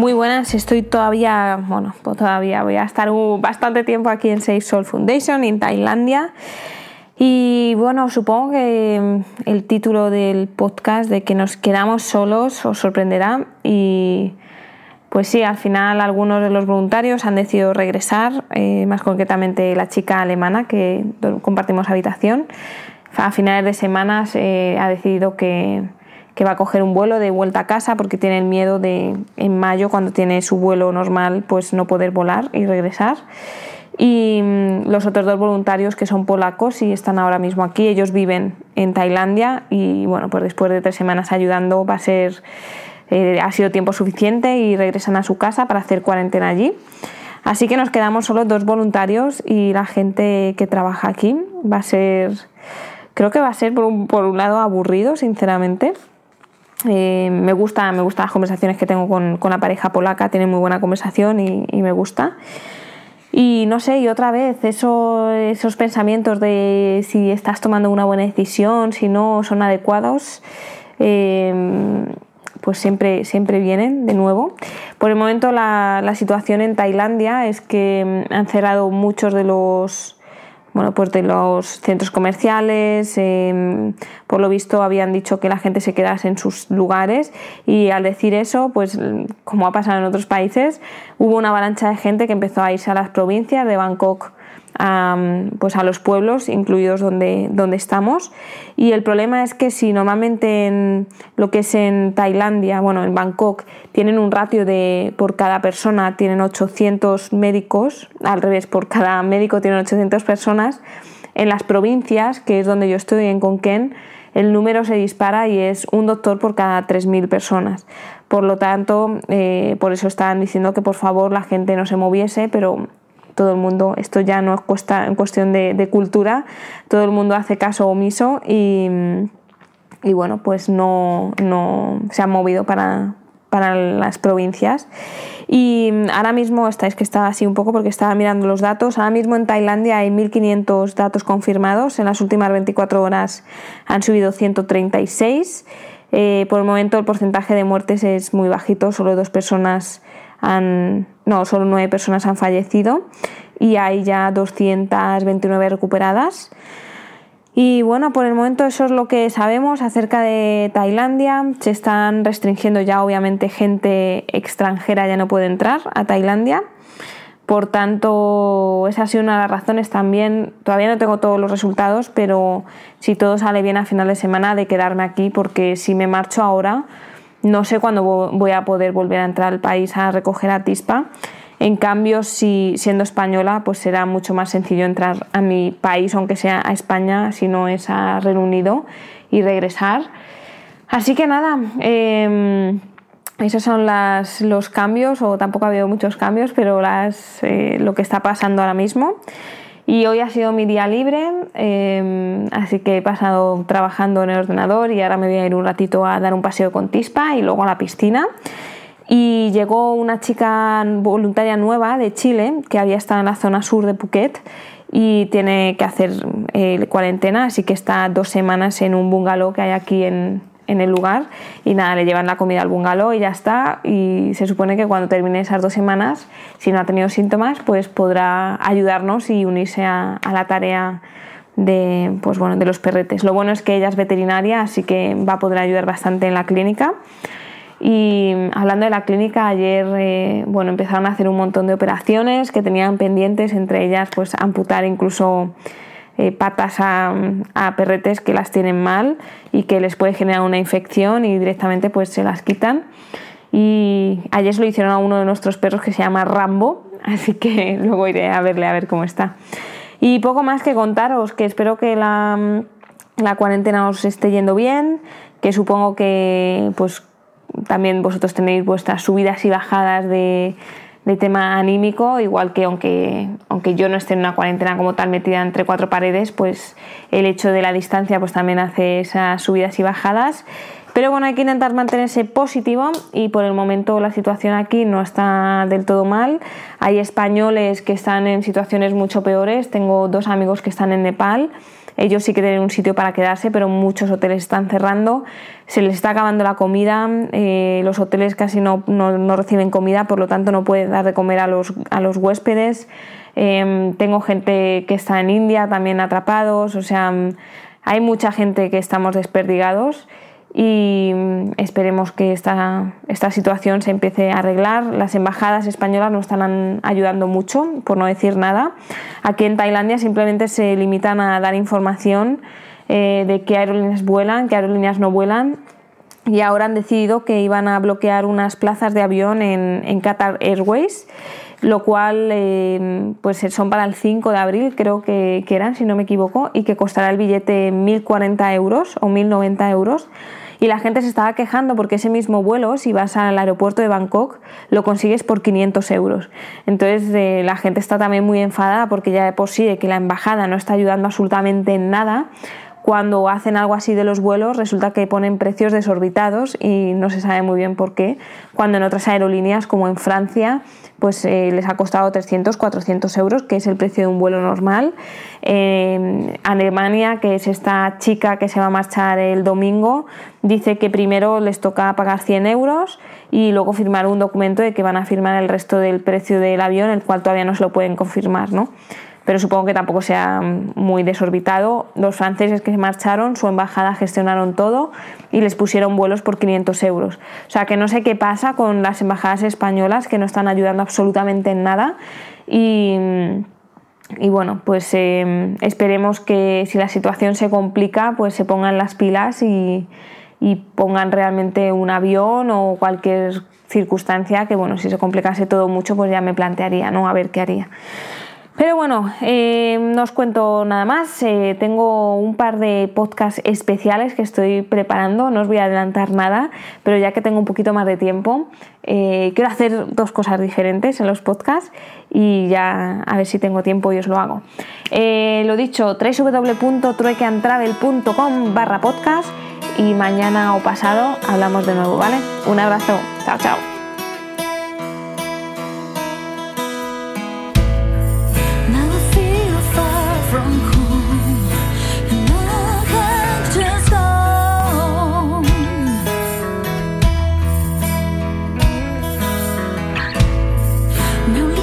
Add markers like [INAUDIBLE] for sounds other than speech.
Muy buenas, estoy todavía, bueno, pues todavía voy a estar bastante tiempo aquí en Safe Soul Foundation, en Tailandia. Y bueno, supongo que el título del podcast de que nos quedamos solos os sorprenderá. Y pues sí, al final algunos de los voluntarios han decidido regresar, eh, más concretamente la chica alemana que compartimos habitación. A finales de semanas ha decidido que, que va a coger un vuelo de vuelta a casa porque tiene el miedo de en mayo, cuando tiene su vuelo normal, pues no poder volar y regresar. Y mm, los otros dos voluntarios que son polacos y están ahora mismo aquí, ellos viven en Tailandia y bueno, pues después de tres semanas ayudando va a ser, eh, ha sido tiempo suficiente y regresan a su casa para hacer cuarentena allí. Así que nos quedamos solo dos voluntarios y la gente que trabaja aquí va a ser, creo que va a ser por un, por un lado aburrido, sinceramente, eh, me gusta, me gustan las conversaciones que tengo con, la pareja polaca, tiene muy buena conversación y, me gusta. Y no sé, y otra vez, eso, esos pensamientos de si estás tomando una buena decisión, si no son adecuados, eh, pues siempre, siempre vienen de nuevo. Por el momento la, la situación en Tailandia es que han cerrado muchos de los bueno, pues de los centros comerciales, em, por lo visto habían dicho que la gente se quedase en sus lugares y al decir eso, pues como ha pasado en otros países, hubo una avalancha de gente que empezó a irse a las provincias de Bangkok a, pues a los pueblos, incluidos donde, donde estamos. Y el problema es que si normalmente en lo que es en Tailandia, bueno, en Bangkok, tienen un ratio de por cada persona tienen 800 médicos, al revés, por cada médico tienen 800 personas, en las provincias, que es donde yo estoy, en Konken, el número se dispara y es un doctor por cada 3.000 personas. Por lo tanto, eh, por eso están diciendo que por favor la gente no se moviese, pero todo el mundo, esto ya no es cuesta, en cuestión de, cultura, todo el mundo hace caso omiso y, y bueno, pues no, no se han movido para, para las provincias. Y ahora mismo, estáis que está así un poco porque estaba mirando los datos, ahora mismo en Tailandia hay 1.500 datos confirmados, en las últimas 24 horas han subido 136. Eh, por el momento el porcentaje de muertes es muy bajito, solo dos personas no, solo nueve personas han fallecido y hay ya 229 recuperadas. Y bueno, por el momento eso es lo que sabemos acerca de Tailandia. Se están restringiendo ya, obviamente, gente extranjera ya no puede entrar a Tailandia. Por tanto, esa ha sido una de las razones también. Todavía no tengo todos los resultados, pero si todo sale bien a final de semana, de quedarme aquí, porque si me marcho ahora, no sé cuándo voy a poder volver a entrar al país a recoger a Tispa. En cambio, si siendo española, pues será mucho más sencillo entrar a mi país, aunque sea a España, si no es a Reino Unido, y regresar. Así que nada, em, esos son los cambios, o tampoco ha habido muchos cambios, pero las, eh, lo que está pasando ahora mismo. Y hoy ha sido mi día libre, em, así que he pasado trabajando en el ordenador y ahora me voy a ir un ratito a dar un paseo con Tispa y luego a la piscina. Y llegó una chica voluntaria nueva de Chile que había estado en la zona sur de Phuket y tiene que hacer eh, cuarentena, así que está dos semanas en un bungalow que hay aquí en, en el lugar y nada, le llevan la comida al bungalow y ya está. Y se supone que cuando termine esas dos semanas, si no ha tenido síntomas, pues podrá ayudarnos y unirse a, la tarea de, pues bueno, de los perretes. Lo bueno es que ella es veterinaria, así que va a poder ayudar bastante en la clínica. Y hablando de la clínica, ayer eh, bueno, empezaron a hacer un montón de operaciones que tenían pendientes, entre ellas pues amputar incluso eh, patas a, perretes que las tienen mal y que les puede generar una infección y directamente pues se las quitan. Y ayer se lo hicieron a uno de nuestros perros que se llama Rambo, [LAUGHS] así que luego iré a verle a ver cómo está. Y poco más que contaros, que espero que la, la cuarentena os esté yendo bien, que supongo que pues también vosotros tenéis vuestras subidas y bajadas de, de tema anímico, igual que aunque, aunque yo no esté en una cuarentena como tal metida entre cuatro paredes, pues el hecho de la distancia pues también hace esas subidas y bajadas. Pero bueno, hay que intentar mantenerse positivo y por el momento la situación aquí no está del todo mal. Hay españoles que están en situaciones mucho peores. Tengo dos amigos que están en Nepal. Ellos sí que tienen un sitio para quedarse, pero muchos hoteles están cerrando. Se les está acabando la comida. Eh, los hoteles casi no, reciben comida, por lo tanto no pueden dar de comer a los, a los huéspedes. Em, tengo gente que está en India también atrapados. O sea, hay mucha gente que estamos desperdigados y esperemos que esta, esta, situación se empiece a arreglar. Las embajadas españolas nos están ayudando mucho, por no decir nada. Aquí en Tailandia simplemente se limitan a dar información eh, de qué aerolíneas vuelan, qué aerolíneas no vuelan. Y ahora han decidido que iban a bloquear unas plazas de avión en, en Qatar Airways, lo cual eh, pues son para el 5 de abril, creo que, que eran, si no me equivoco, y que costará el billete 1.040 euros o 1.090 euros y la gente se estaba quejando porque ese mismo vuelo, si vas al aeropuerto de Bangkok, lo consigues por 500 euros. Entonces eh, la gente está también muy enfadada porque ya de por sí de que la embajada no está ayudando absolutamente en nada, cuando hacen algo así de los vuelos resulta que ponen precios desorbitados y no se sabe muy bien por qué, cuando en otras aerolíneas como en Francia pues eh, les ha costado 300, 400 euros, que es el precio de un vuelo normal. En Alemania, que es esta chica que se va a marchar el domingo, dice que primero les toca pagar 100 euros y luego firmar un documento de que van a firmar el resto del precio del avión, el cual todavía no se lo pueden confirmar, ¿no? Pero supongo que tampoco sea muy desorbitado. Los franceses que se marcharon, su embajada gestionaron todo y les pusieron vuelos por 500 euros. O sea que no sé qué pasa con las embajadas españolas que no están ayudando absolutamente en nada y, bueno, pues eh, esperemos que si la situación se complica, pues se pongan las pilas y, y pongan realmente un avión o cualquier circunstancia que, bueno, si se complicase todo mucho, pues ya me plantearía, ¿no? A ver qué haría. Pero bueno, eh, no os cuento nada más. Eh, tengo un par de podcasts especiales que estoy preparando. No os voy a adelantar nada, pero ya que tengo un poquito más de tiempo, eh, quiero hacer dos cosas diferentes en los podcasts y ya a ver si tengo tiempo y os lo hago. lo dicho, www.truequeantravel.com barra podcast y mañana o pasado hablamos de nuevo, ¿vale? Un abrazo. Chao, chao. No.